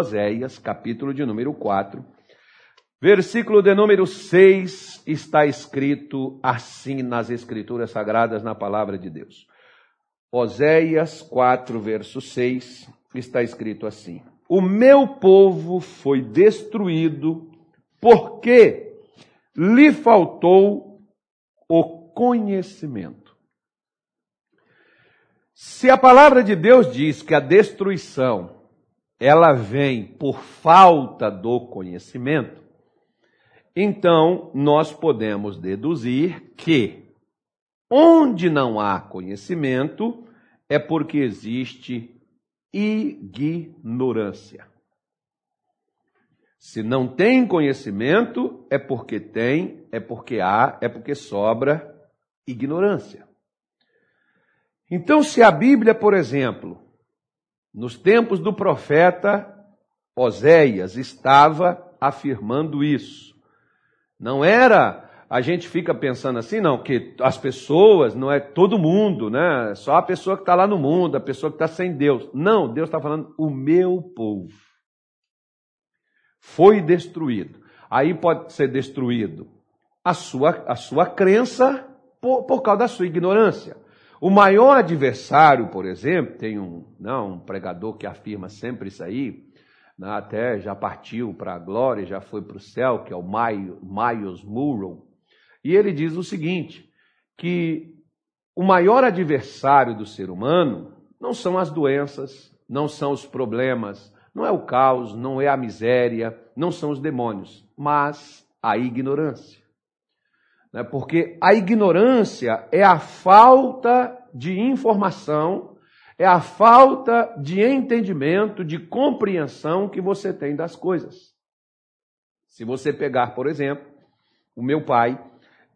Oséias, capítulo de número 4, versículo de número 6, está escrito assim nas Escrituras Sagradas, na palavra de Deus. Oséias 4, verso 6, está escrito assim: O meu povo foi destruído porque lhe faltou o conhecimento. Se a palavra de Deus diz que a destruição ela vem por falta do conhecimento, então nós podemos deduzir que Onde não há conhecimento, é porque existe ignorância. Se não tem conhecimento, é porque tem, é porque há, é porque sobra ignorância. Então, se a Bíblia, por exemplo, nos tempos do profeta Oséias, estava afirmando isso, não era a gente fica pensando assim, não, que as pessoas, não é todo mundo, né? Só a pessoa que está lá no mundo, a pessoa que está sem Deus. Não, Deus está falando, o meu povo foi destruído. Aí pode ser destruído a sua, a sua crença por, por causa da sua ignorância. O maior adversário, por exemplo, tem um, não, um pregador que afirma sempre isso aí, né, até já partiu para a glória, já foi para o céu, que é o Miles Murrow. E ele diz o seguinte: que o maior adversário do ser humano não são as doenças, não são os problemas, não é o caos, não é a miséria, não são os demônios, mas a ignorância. Né? Porque a ignorância é a falta de informação, é a falta de entendimento, de compreensão que você tem das coisas. Se você pegar, por exemplo, o meu pai,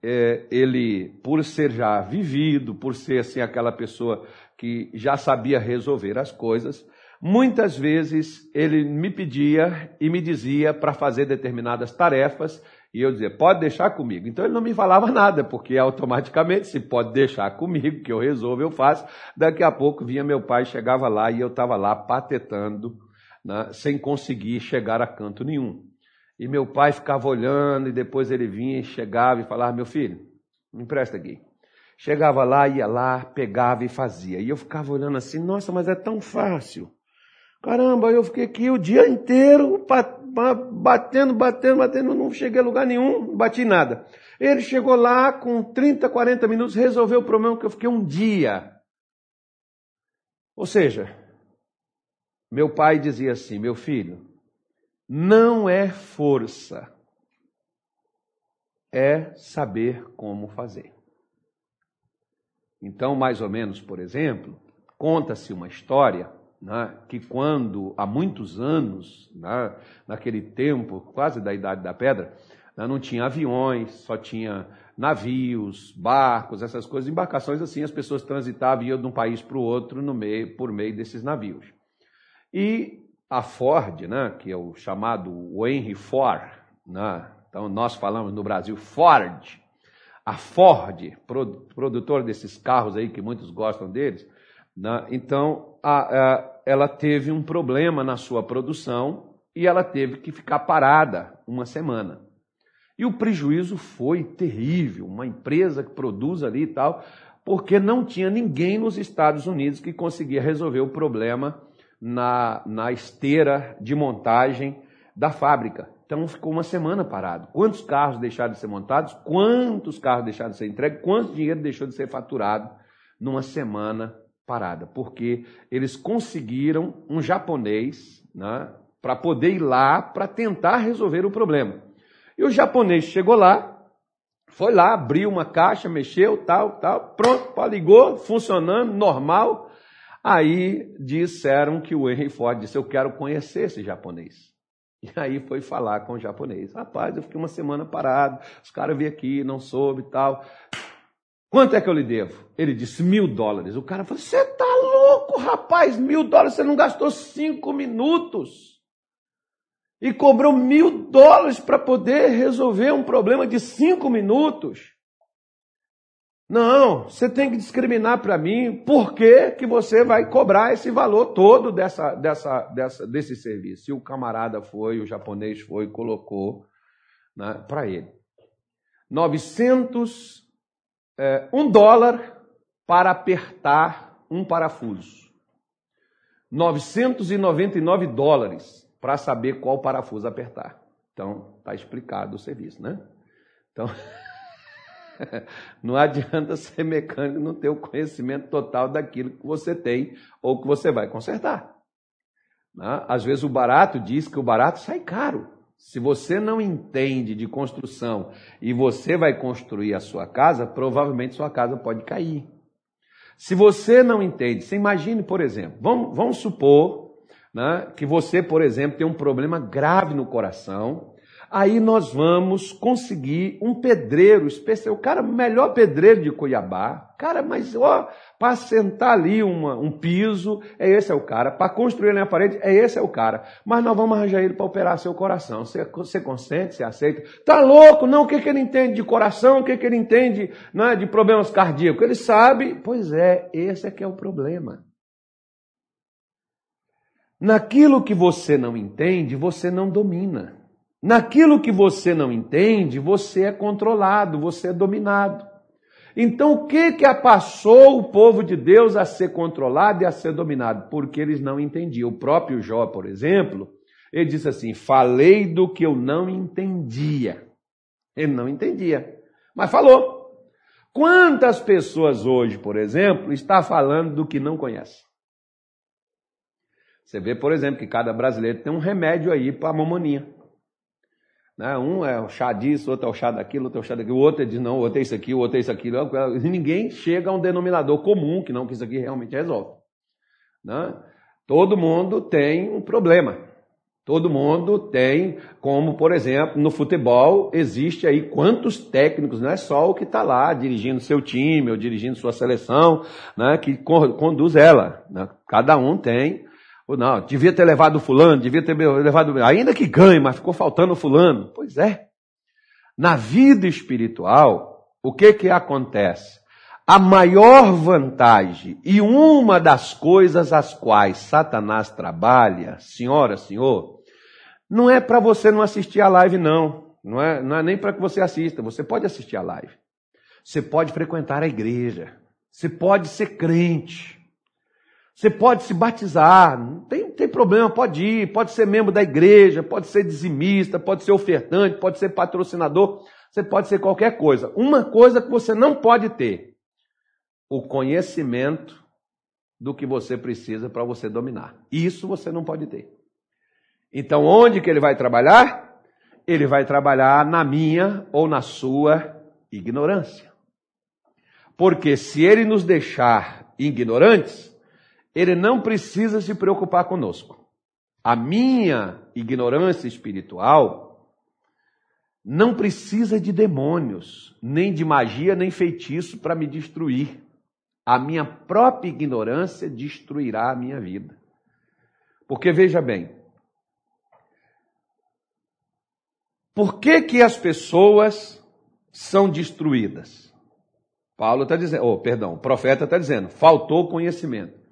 é, ele, por ser já vivido, por ser assim aquela pessoa que já sabia resolver as coisas, muitas vezes ele me pedia e me dizia para fazer determinadas tarefas e eu dizia, pode deixar comigo. Então ele não me falava nada, porque automaticamente, se pode deixar comigo, que eu resolvo, eu faço. Daqui a pouco vinha meu pai, chegava lá e eu estava lá patetando, né, sem conseguir chegar a canto nenhum. E meu pai ficava olhando, e depois ele vinha e chegava e falava: Meu filho, me empresta aqui. Chegava lá, ia lá, pegava e fazia. E eu ficava olhando assim: Nossa, mas é tão fácil. Caramba, eu fiquei aqui o dia inteiro batendo, batendo, batendo, não cheguei a lugar nenhum, bati nada. Ele chegou lá com 30, 40 minutos, resolveu o problema que eu fiquei um dia. Ou seja, meu pai dizia assim: Meu filho, não é força, é saber como fazer. Então, mais ou menos, por exemplo, conta-se uma história né, que quando, há muitos anos, né, naquele tempo, quase da Idade da Pedra, né, não tinha aviões, só tinha navios, barcos, essas coisas, embarcações assim, as pessoas transitavam iam de um país para o outro no meio, por meio desses navios. E a Ford, né, que é o chamado Henry Ford, né, então nós falamos no Brasil Ford, a Ford, produtor desses carros aí que muitos gostam deles, né, então ela teve um problema na sua produção e ela teve que ficar parada uma semana. E o prejuízo foi terrível, uma empresa que produz ali e tal, porque não tinha ninguém nos Estados Unidos que conseguia resolver o problema na, na esteira de montagem da fábrica. Então ficou uma semana parado. Quantos carros deixaram de ser montados? Quantos carros deixaram de ser entregues? Quanto dinheiro deixou de ser faturado numa semana parada? Porque eles conseguiram um japonês né, para poder ir lá para tentar resolver o problema. E o japonês chegou lá, foi lá, abriu uma caixa, mexeu, tal, tal, pronto, ligou, funcionando, normal. Aí disseram que o Henry Ford disse: Eu quero conhecer esse japonês. E aí foi falar com o japonês. Rapaz, eu fiquei uma semana parado, os caras vieram aqui, não soube e tal. Quanto é que eu lhe devo? Ele disse mil dólares. O cara falou: Você tá louco, rapaz? Mil dólares, você não gastou cinco minutos. E cobrou mil dólares para poder resolver um problema de cinco minutos. Não, você tem que discriminar para mim por que, que você vai cobrar esse valor todo dessa, dessa, dessa, desse serviço. E o camarada foi, o japonês foi, colocou né, para ele. 900, é, um dólar para apertar um parafuso. 999 dólares para saber qual parafuso apertar. Então, está explicado o serviço, né? Então, não adianta ser mecânico não ter o conhecimento total daquilo que você tem ou que você vai consertar. Né? Às vezes o barato diz que o barato sai caro. Se você não entende de construção e você vai construir a sua casa, provavelmente sua casa pode cair. Se você não entende, você imagine, por exemplo, vamos, vamos supor né, que você, por exemplo, tem um problema grave no coração aí nós vamos conseguir um pedreiro especial, o cara, melhor pedreiro de Cuiabá, cara, mas ó, para sentar ali uma, um piso, é esse é o cara, para construir ali a parede, é esse é o cara, mas nós vamos arranjar ele para operar seu coração, você, você consente, você aceita? Tá louco? Não, o que, que ele entende de coração, o que, que ele entende né, de problemas cardíacos? Ele sabe, pois é, esse é que é o problema. Naquilo que você não entende, você não domina. Naquilo que você não entende, você é controlado, você é dominado. Então, o que que passou o povo de Deus a ser controlado e a ser dominado? Porque eles não entendiam. O próprio Jó, por exemplo, ele disse assim: Falei do que eu não entendia. Ele não entendia, mas falou. Quantas pessoas hoje, por exemplo, está falando do que não conhece? Você vê, por exemplo, que cada brasileiro tem um remédio aí para a mamoninha. Né? Um é o chá disso, outro é o chá daquilo, outro é o chá daquilo, o outro diz não, o outro é isso aqui, o outro é isso aqui. E ninguém chega a um denominador comum, que não que isso aqui realmente resolve. Né? Todo mundo tem um problema. Todo mundo tem, como por exemplo, no futebol, existe aí quantos técnicos, não é só o que está lá dirigindo seu time ou dirigindo sua seleção, né, que conduz ela. Né? Cada um tem ou não, devia ter levado fulano, devia ter levado. Ainda que ganhe, mas ficou faltando fulano. Pois é. Na vida espiritual, o que que acontece? A maior vantagem e uma das coisas às quais Satanás trabalha, senhora, senhor, não é para você não assistir a live, não. Não é, não é nem para que você assista. Você pode assistir a live. Você pode frequentar a igreja. Você pode ser crente. Você pode se batizar, não tem, tem problema, pode ir, pode ser membro da igreja, pode ser dizimista, pode ser ofertante, pode ser patrocinador, você pode ser qualquer coisa. Uma coisa que você não pode ter: o conhecimento do que você precisa para você dominar. Isso você não pode ter. Então, onde que ele vai trabalhar? Ele vai trabalhar na minha ou na sua ignorância. Porque se ele nos deixar ignorantes, ele não precisa se preocupar conosco. A minha ignorância espiritual não precisa de demônios, nem de magia, nem feitiço para me destruir. A minha própria ignorância destruirá a minha vida. Porque veja bem, por que que as pessoas são destruídas? Paulo está dizendo, oh, perdão, o profeta está dizendo, faltou conhecimento.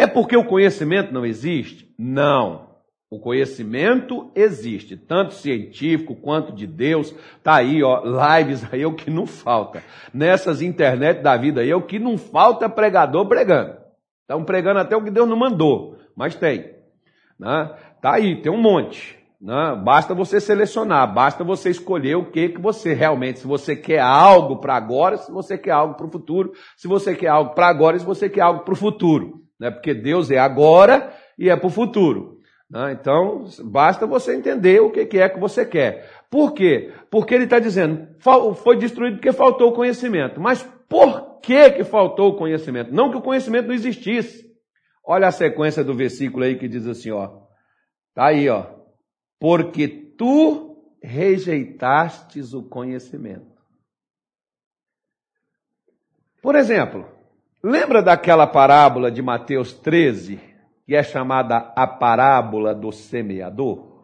É porque o conhecimento não existe? Não. O conhecimento existe, tanto científico quanto de Deus. Tá aí, ó, lives aí é o que não falta. Nessas internet da vida aí é o que não falta pregador pregando. Estão pregando até o que Deus não mandou, mas tem. Né? Tá aí, tem um monte. Né? Basta você selecionar, basta você escolher o que, que você realmente, se você quer algo para agora, se você quer algo para o futuro, se você quer algo para agora, se você quer algo para o futuro né? porque Deus é agora e é para o futuro. Né? Então, basta você entender o que é que você quer. Por quê? Porque ele está dizendo, foi destruído porque faltou o conhecimento. Mas por que, que faltou o conhecimento? Não que o conhecimento não existisse. Olha a sequência do versículo aí que diz assim, ó. Tá aí, ó. Porque tu rejeitastes o conhecimento. Por exemplo, Lembra daquela parábola de Mateus 13, que é chamada a parábola do semeador?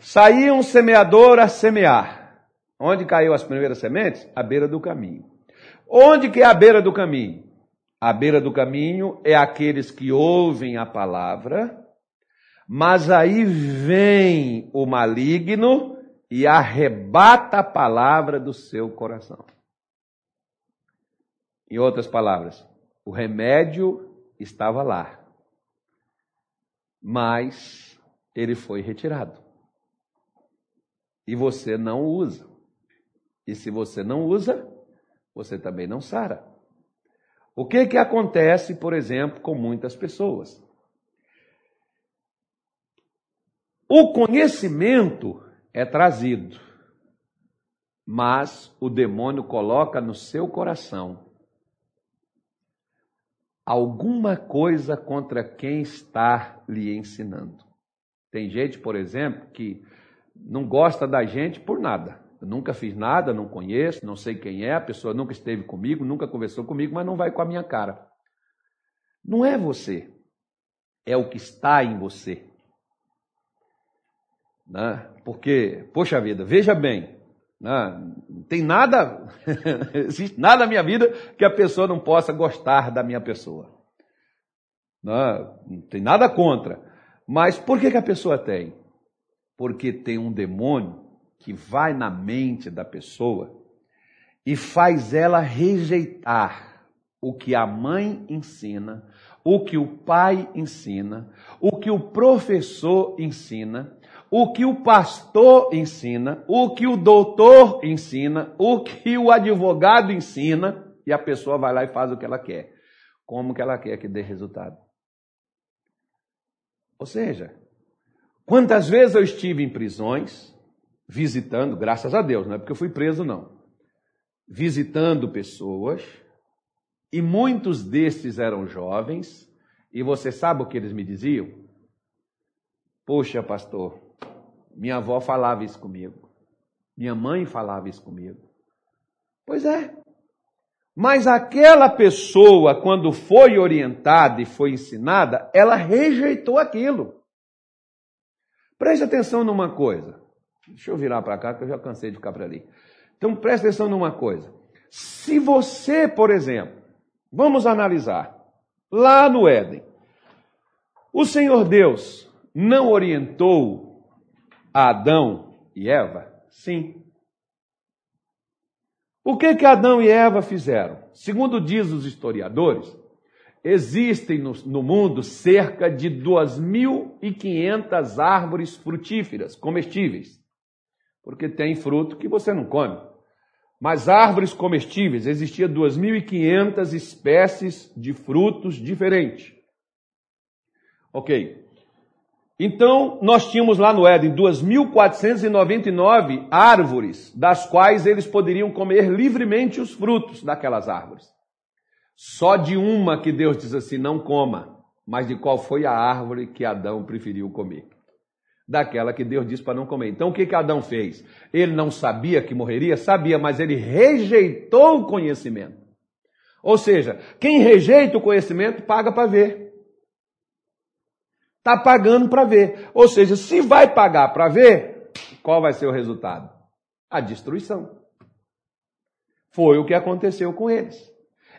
Saía um semeador a semear. Onde caiu as primeiras sementes? À beira do caminho. Onde que é a beira do caminho? A beira do caminho é aqueles que ouvem a palavra, mas aí vem o maligno e arrebata a palavra do seu coração. Em outras palavras, o remédio estava lá, mas ele foi retirado. E você não usa. E se você não usa, você também não sara. O que que acontece, por exemplo, com muitas pessoas? O conhecimento é trazido, mas o demônio coloca no seu coração alguma coisa contra quem está lhe ensinando. Tem gente, por exemplo, que não gosta da gente por nada. Eu nunca fiz nada, não conheço, não sei quem é, a pessoa nunca esteve comigo, nunca conversou comigo, mas não vai com a minha cara. Não é você, é o que está em você. Né? Porque, poxa vida, veja bem? Não tem nada, existe nada na minha vida que a pessoa não possa gostar da minha pessoa. Né? Não tem nada contra. Mas por que, que a pessoa tem? Porque tem um demônio que vai na mente da pessoa e faz ela rejeitar o que a mãe ensina, o que o pai ensina, o que o professor ensina, o que o pastor ensina, o que o doutor ensina, o que o advogado ensina, e a pessoa vai lá e faz o que ela quer. Como que ela quer que dê resultado? Ou seja, quantas vezes eu estive em prisões, visitando, graças a Deus, não é porque eu fui preso, não. Visitando pessoas, e muitos destes eram jovens, e você sabe o que eles me diziam? Poxa, pastor, minha avó falava isso comigo. Minha mãe falava isso comigo. Pois é. Mas aquela pessoa, quando foi orientada e foi ensinada, ela rejeitou aquilo. Preste atenção numa coisa. Deixa eu virar para cá, que eu já cansei de ficar para ali. Então preste atenção numa coisa. Se você, por exemplo, vamos analisar, lá no Éden, o Senhor Deus não orientou a Adão e Eva? Sim. O que que Adão e Eva fizeram? Segundo diz os historiadores, existem no, no mundo cerca de 2.500 árvores frutíferas, comestíveis, porque tem fruto que você não come. Mas árvores comestíveis, existia 2.500 espécies de frutos diferentes. Ok. Então, nós tínhamos lá no Éden 2.499 árvores, das quais eles poderiam comer livremente os frutos daquelas árvores. Só de uma que Deus diz assim: não coma, mas de qual foi a árvore que Adão preferiu comer? Daquela que Deus disse para não comer. Então, o que, que Adão fez? Ele não sabia que morreria? Sabia, mas ele rejeitou o conhecimento. Ou seja, quem rejeita o conhecimento paga para ver. Está pagando para ver. Ou seja, se vai pagar para ver, qual vai ser o resultado? A destruição. Foi o que aconteceu com eles.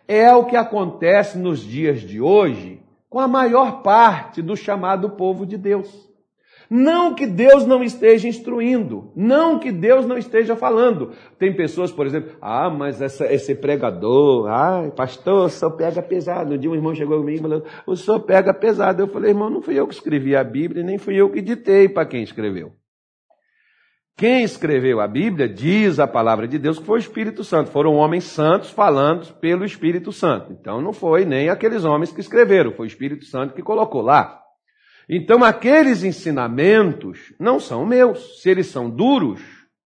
É o que acontece nos dias de hoje com a maior parte do chamado povo de Deus. Não que Deus não esteja instruindo, não que Deus não esteja falando. Tem pessoas, por exemplo, ah, mas essa, esse pregador, ah, pastor, o senhor pega pesado. Um dia um irmão chegou comigo falando, o senhor pega pesado. Eu falei, irmão, não fui eu que escrevi a Bíblia, nem fui eu que ditei para quem escreveu. Quem escreveu a Bíblia diz a palavra de Deus que foi o Espírito Santo. Foram homens santos falando pelo Espírito Santo. Então não foi nem aqueles homens que escreveram, foi o Espírito Santo que colocou lá. Então, aqueles ensinamentos não são meus. Se eles são duros,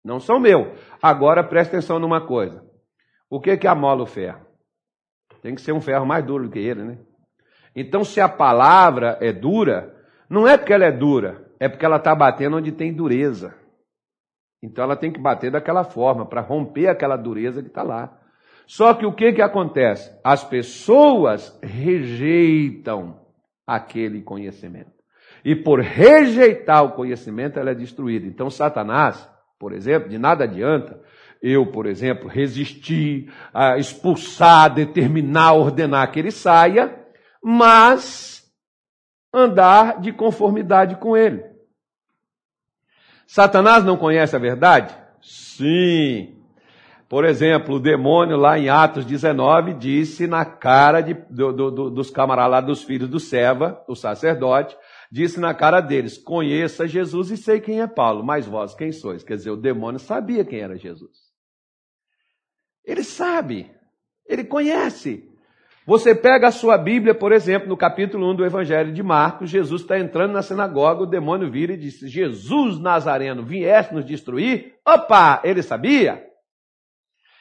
não são meus. Agora, preste atenção numa coisa. O que, que amola o ferro? Tem que ser um ferro mais duro do que ele, né? Então, se a palavra é dura, não é porque ela é dura, é porque ela está batendo onde tem dureza. Então, ela tem que bater daquela forma, para romper aquela dureza que está lá. Só que o que, que acontece? As pessoas rejeitam aquele conhecimento. E por rejeitar o conhecimento, ela é destruída. Então, Satanás, por exemplo, de nada adianta eu, por exemplo, resistir, expulsar, determinar, ordenar que ele saia, mas andar de conformidade com ele. Satanás não conhece a verdade? Sim. Por exemplo, o demônio lá em Atos 19 disse na cara de, do, do, dos camaradas dos filhos do Seva, o sacerdote, disse na cara deles: Conheça Jesus e sei quem é Paulo, mas vós quem sois? Quer dizer, o demônio sabia quem era Jesus. Ele sabe, ele conhece. Você pega a sua Bíblia, por exemplo, no capítulo 1 do Evangelho de Marcos, Jesus está entrando na sinagoga, o demônio vira e disse: Jesus Nazareno, vieste nos destruir? Opa, ele sabia.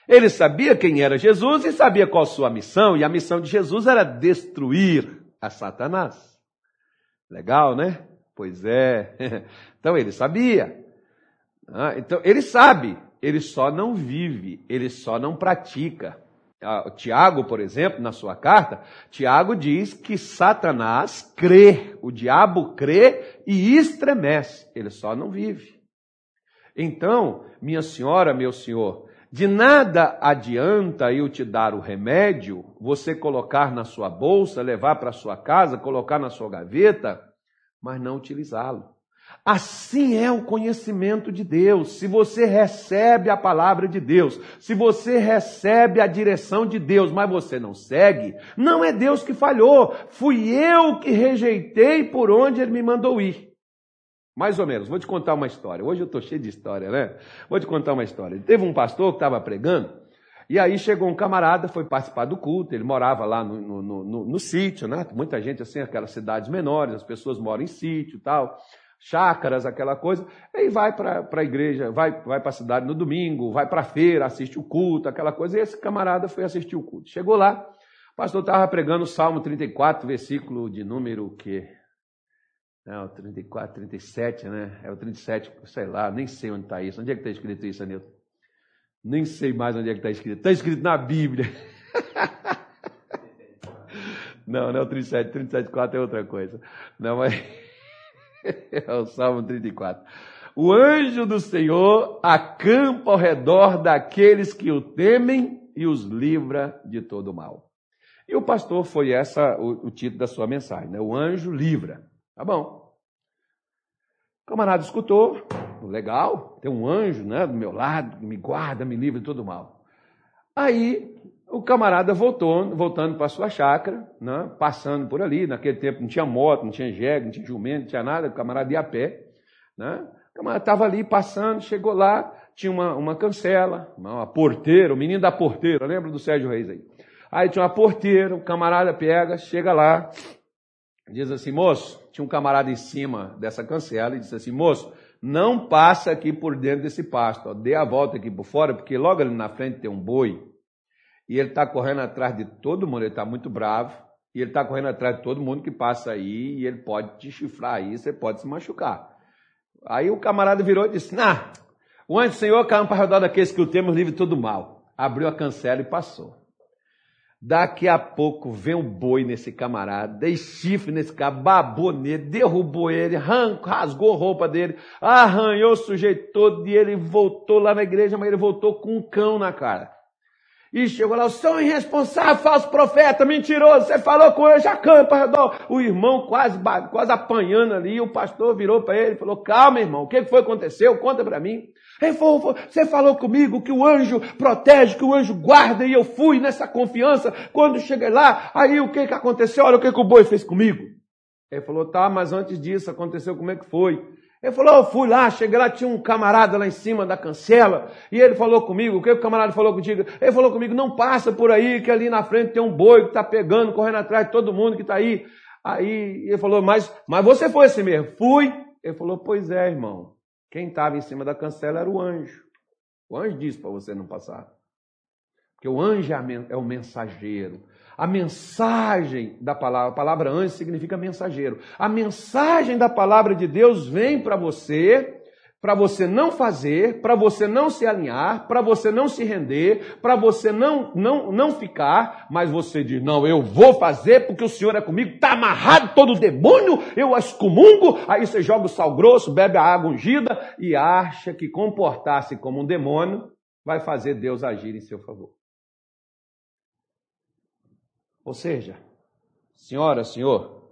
Ele sabia quem era Jesus e sabia qual sua missão, e a missão de Jesus era destruir a Satanás. Legal, né? Pois é. Então ele sabia. Ah, então ele sabe, ele só não vive, ele só não pratica. Ah, Tiago, por exemplo, na sua carta, Tiago diz que Satanás crê, o diabo crê e estremece, ele só não vive. Então, minha senhora, meu senhor, de nada adianta eu te dar o remédio, você colocar na sua bolsa, levar para sua casa, colocar na sua gaveta mas não utilizá-lo. Assim é o conhecimento de Deus. Se você recebe a palavra de Deus, se você recebe a direção de Deus, mas você não segue, não é Deus que falhou, fui eu que rejeitei por onde ele me mandou ir. Mais ou menos, vou te contar uma história. Hoje eu estou cheio de história, né? Vou te contar uma história. Teve um pastor que estava pregando, e aí chegou um camarada, foi participar do culto, ele morava lá no, no, no, no sítio, né? Muita gente assim, aquelas cidades menores, as pessoas moram em sítio tal, chácaras, aquela coisa. Aí vai para a igreja, vai, vai para a cidade no domingo, vai para a feira, assiste o culto, aquela coisa. E esse camarada foi assistir o culto. Chegou lá, o pastor estava pregando o Salmo 34, versículo de número o quê? Não, 34, 37, né? É o 37, sei lá, nem sei onde está isso. Onde é que está escrito isso, Anilton? Nem sei mais onde é que está escrito. Está escrito na Bíblia. Não, não é o 37, 37, 4 é outra coisa. Não, mas é o Salmo 34. O anjo do Senhor acampa ao redor daqueles que o temem e os livra de todo mal. E o pastor foi essa o, o título da sua mensagem, né? O anjo livra. Tá bom. O camarada escutou, legal, tem um anjo né, do meu lado, me guarda, me livra de todo mal. Aí o camarada voltou, voltando para sua chácara, né, passando por ali, naquele tempo não tinha moto, não tinha jegue, não tinha jumento, não tinha nada, o camarada ia a pé. Né? O camarada estava ali passando, chegou lá, tinha uma, uma cancela, uma porteira, o menino da porteira, lembra do Sérgio Reis aí? Aí tinha uma porteira, o camarada pega, chega lá, diz assim, moço, tinha um camarada em cima dessa cancela e disse assim, moço, não passa aqui por dentro desse pasto, ó, dê a volta aqui por fora, porque logo ali na frente tem um boi, e ele está correndo atrás de todo mundo, ele está muito bravo, e ele está correndo atrás de todo mundo que passa aí, e ele pode te chifrar aí, você pode se machucar. Aí o camarada virou e disse, nah, o anjo do Senhor caiu para redor daqueles que o temos livre todo mal. Abriu a cancela e passou. Daqui a pouco vem um boi nesse camarada, dei chifre nesse cara, babou nele, derrubou ele, rasgou a roupa dele, arranhou o sujeito todo e ele voltou lá na igreja, mas ele voltou com um cão na cara. E chegou lá, o senhor é irresponsável, falso profeta, mentiroso, você falou com ele, já campa redor. O irmão quase, quase apanhando ali, o pastor virou para ele e falou, calma irmão, o que foi que aconteceu? Conta para mim. Ele falou, você falou comigo que o anjo protege, que o anjo guarda, e eu fui nessa confiança. Quando cheguei lá, aí o que, que aconteceu? Olha o que, que o boi fez comigo. Ele falou, tá, mas antes disso aconteceu como é que foi? Ele falou, eu fui lá, cheguei lá, tinha um camarada lá em cima da cancela, e ele falou comigo, o que o camarada falou contigo? Ele falou comigo, não passa por aí, que ali na frente tem um boi que está pegando, correndo atrás de todo mundo que está aí. Aí ele falou, mas, mas você foi assim mesmo? Fui. Ele falou, pois é, irmão. Quem estava em cima da cancela era o anjo. O anjo disse para você não passar. Porque o anjo é o mensageiro. A mensagem da palavra, a palavra anjo significa mensageiro. A mensagem da palavra de Deus vem para você para você não fazer, para você não se alinhar, para você não se render, para você não, não, não ficar, mas você diz: Não, eu vou fazer porque o Senhor é comigo, está amarrado todo o demônio, eu excomungo. Aí você joga o sal grosso, bebe a água ungida e acha que comportar-se como um demônio vai fazer Deus agir em seu favor. Ou seja, senhora, senhor,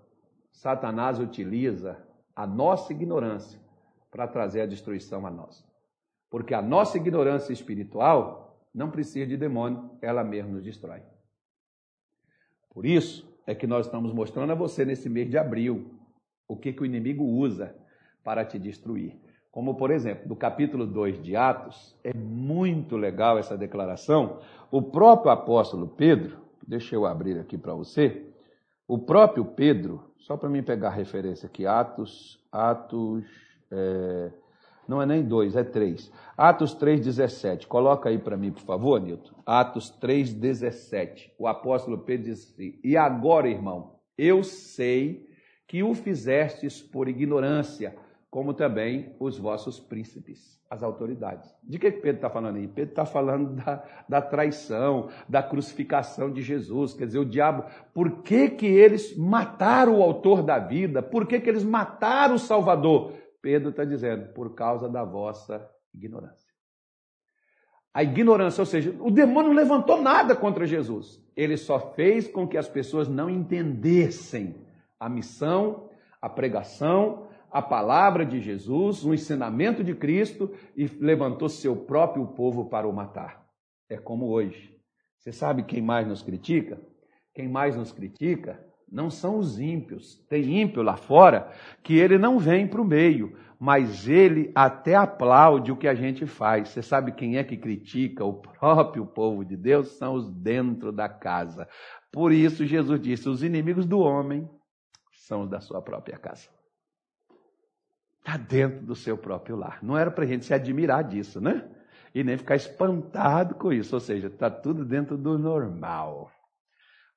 Satanás utiliza a nossa ignorância para trazer a destruição a nós. Porque a nossa ignorância espiritual não precisa de demônio, ela mesma nos destrói. Por isso é que nós estamos mostrando a você nesse mês de abril o que, que o inimigo usa para te destruir. Como, por exemplo, no capítulo 2 de Atos, é muito legal essa declaração. O próprio apóstolo Pedro, deixa eu abrir aqui para você, o próprio Pedro, só para mim pegar a referência aqui, Atos, Atos é, não é nem dois, é três. Atos 3,17. Coloca aí para mim, por favor, Nilton. Atos 3,17. O apóstolo Pedro diz assim: E agora, irmão, eu sei que o fizestes por ignorância, como também os vossos príncipes, as autoridades. De que Pedro está falando aí? Pedro está falando da, da traição, da crucificação de Jesus. Quer dizer, o diabo, por que, que eles mataram o autor da vida? Por que, que eles mataram o Salvador? Pedro está dizendo, por causa da vossa ignorância. A ignorância, ou seja, o demônio não levantou nada contra Jesus. Ele só fez com que as pessoas não entendessem a missão, a pregação, a palavra de Jesus, o ensinamento de Cristo e levantou seu próprio povo para o matar. É como hoje. Você sabe quem mais nos critica? Quem mais nos critica não são os ímpios. Tem ímpio lá fora que ele não vem para o meio, mas ele até aplaude o que a gente faz. Você sabe quem é que critica o próprio povo de Deus? São os dentro da casa. Por isso Jesus disse: os inimigos do homem são os da sua própria casa. Está dentro do seu próprio lar. Não era para a gente se admirar disso, né? E nem ficar espantado com isso. Ou seja, está tudo dentro do normal.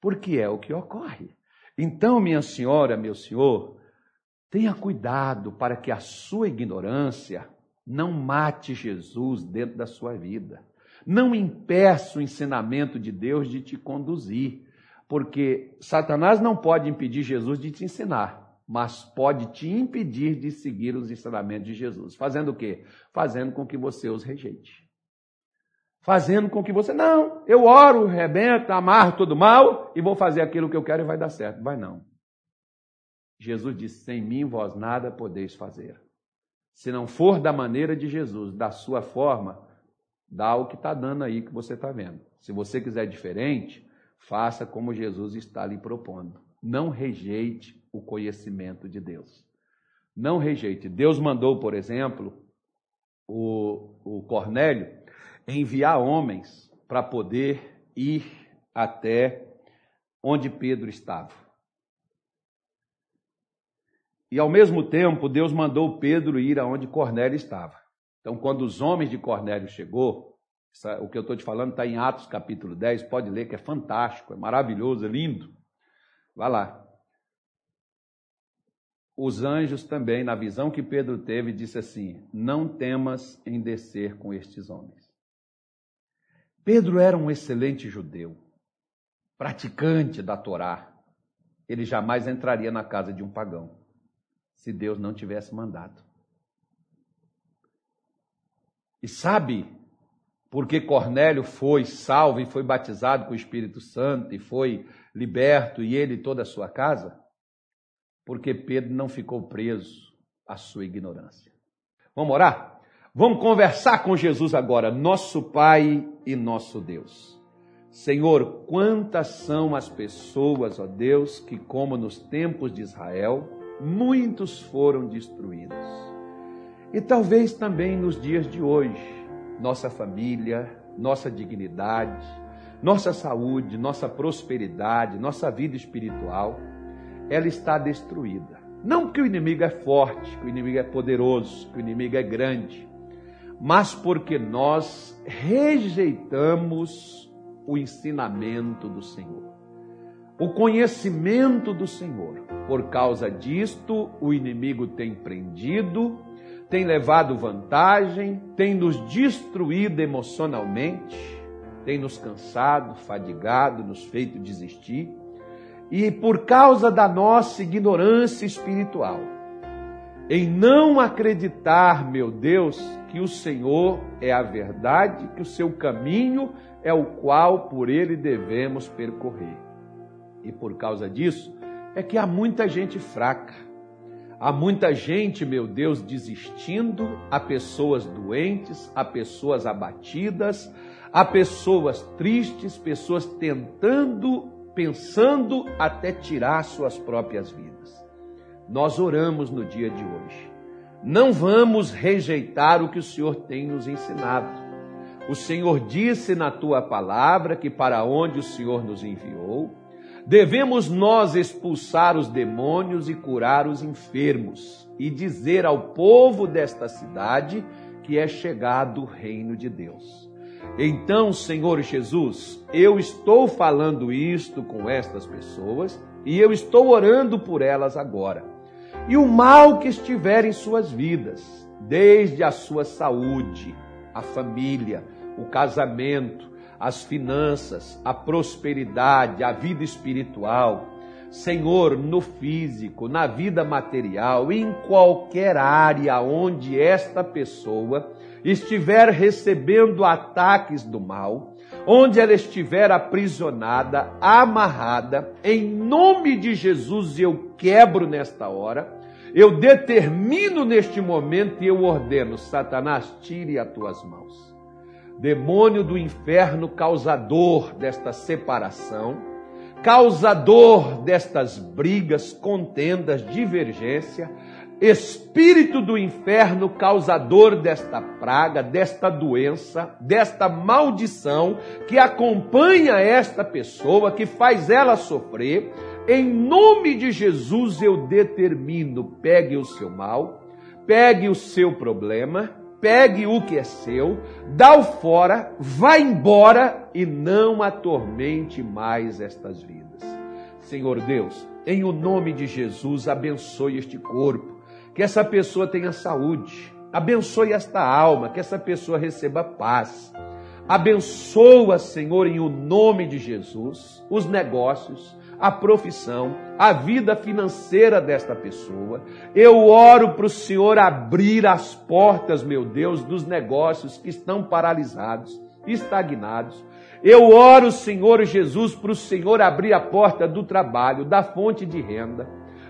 Porque é o que ocorre. Então, minha senhora, meu senhor, tenha cuidado para que a sua ignorância não mate Jesus dentro da sua vida. Não impeça o ensinamento de Deus de te conduzir, porque Satanás não pode impedir Jesus de te ensinar, mas pode te impedir de seguir os ensinamentos de Jesus. Fazendo o quê? Fazendo com que você os rejeite fazendo com que você, não, eu oro, rebento, amarro todo mal e vou fazer aquilo que eu quero e vai dar certo. Vai não. Jesus disse: sem mim vós nada podeis fazer. Se não for da maneira de Jesus, da sua forma, dá o que está dando aí que você está vendo. Se você quiser diferente, faça como Jesus está lhe propondo. Não rejeite o conhecimento de Deus. Não rejeite. Deus mandou, por exemplo, o, o Cornélio enviar homens para poder ir até onde Pedro estava. E ao mesmo tempo, Deus mandou Pedro ir aonde Cornélio estava. Então, quando os homens de Cornélio chegou, o que eu estou te falando está em Atos capítulo 10, pode ler que é fantástico, é maravilhoso, é lindo. Vá lá. Os anjos também, na visão que Pedro teve, disse assim: Não temas em descer com estes homens. Pedro era um excelente judeu, praticante da Torá. Ele jamais entraria na casa de um pagão, se Deus não tivesse mandado. E sabe por que Cornélio foi salvo e foi batizado com o Espírito Santo e foi liberto e ele e toda a sua casa? Porque Pedro não ficou preso à sua ignorância. Vamos orar? Vamos conversar com Jesus agora, nosso Pai e nosso Deus. Senhor, quantas são as pessoas, ó Deus, que, como nos tempos de Israel, muitos foram destruídos. E talvez também nos dias de hoje, nossa família, nossa dignidade, nossa saúde, nossa prosperidade, nossa vida espiritual, ela está destruída. Não que o inimigo é forte, que o inimigo é poderoso, que o inimigo é grande, mas porque nós rejeitamos o ensinamento do Senhor, o conhecimento do Senhor. Por causa disto, o inimigo tem prendido, tem levado vantagem, tem nos destruído emocionalmente, tem nos cansado, fadigado, nos feito desistir. E por causa da nossa ignorância espiritual, em não acreditar, meu Deus, que o Senhor é a verdade, que o seu caminho é o qual por ele devemos percorrer. E por causa disso, é que há muita gente fraca, há muita gente, meu Deus, desistindo, há pessoas doentes, há pessoas abatidas, há pessoas tristes, pessoas tentando, pensando até tirar suas próprias vidas. Nós oramos no dia de hoje. Não vamos rejeitar o que o Senhor tem nos ensinado. O Senhor disse na tua palavra que para onde o Senhor nos enviou, devemos nós expulsar os demônios e curar os enfermos, e dizer ao povo desta cidade que é chegado o reino de Deus. Então, Senhor Jesus, eu estou falando isto com estas pessoas e eu estou orando por elas agora. E o mal que estiver em suas vidas, desde a sua saúde, a família, o casamento, as finanças, a prosperidade, a vida espiritual, Senhor, no físico, na vida material, em qualquer área onde esta pessoa estiver recebendo ataques do mal, onde ela estiver aprisionada, amarrada, em nome de Jesus eu quebro nesta hora, eu determino neste momento e eu ordeno: Satanás, tire as tuas mãos. Demônio do inferno, causador desta separação, causador destas brigas, contendas, divergência, espírito do inferno causador desta praga, desta doença, desta maldição que acompanha esta pessoa, que faz ela sofrer, em nome de Jesus eu determino: pegue o seu mal, pegue o seu problema, pegue o que é seu, dá-o fora, vá embora e não atormente mais estas vidas. Senhor Deus, em o nome de Jesus, abençoe este corpo que essa pessoa tenha saúde. Abençoe esta alma, que essa pessoa receba paz. Abençoa, Senhor, em o nome de Jesus, os negócios, a profissão, a vida financeira desta pessoa. Eu oro para o Senhor abrir as portas, meu Deus, dos negócios que estão paralisados, estagnados. Eu oro, Senhor Jesus, para o Senhor abrir a porta do trabalho, da fonte de renda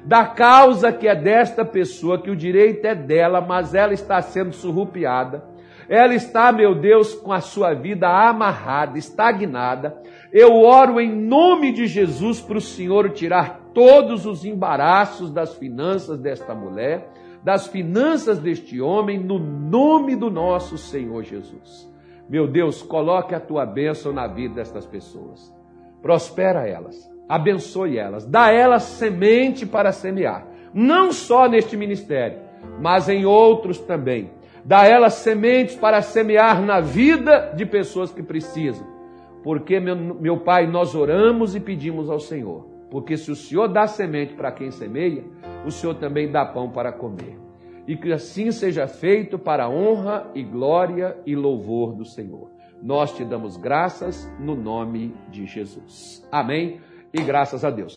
da causa que é desta pessoa, que o direito é dela, mas ela está sendo surrupiada. Ela está, meu Deus, com a sua vida amarrada, estagnada. Eu oro em nome de Jesus para o Senhor tirar todos os embaraços das finanças desta mulher, das finanças deste homem, no nome do nosso Senhor Jesus. Meu Deus, coloque a tua bênção na vida destas pessoas. Prospera elas abençoe elas, dá elas semente para semear, não só neste ministério, mas em outros também. Dá elas sementes para semear na vida de pessoas que precisam. Porque, meu, meu Pai, nós oramos e pedimos ao Senhor. Porque se o Senhor dá semente para quem semeia, o Senhor também dá pão para comer. E que assim seja feito para a honra e glória e louvor do Senhor. Nós te damos graças no nome de Jesus. Amém e graças a Deus.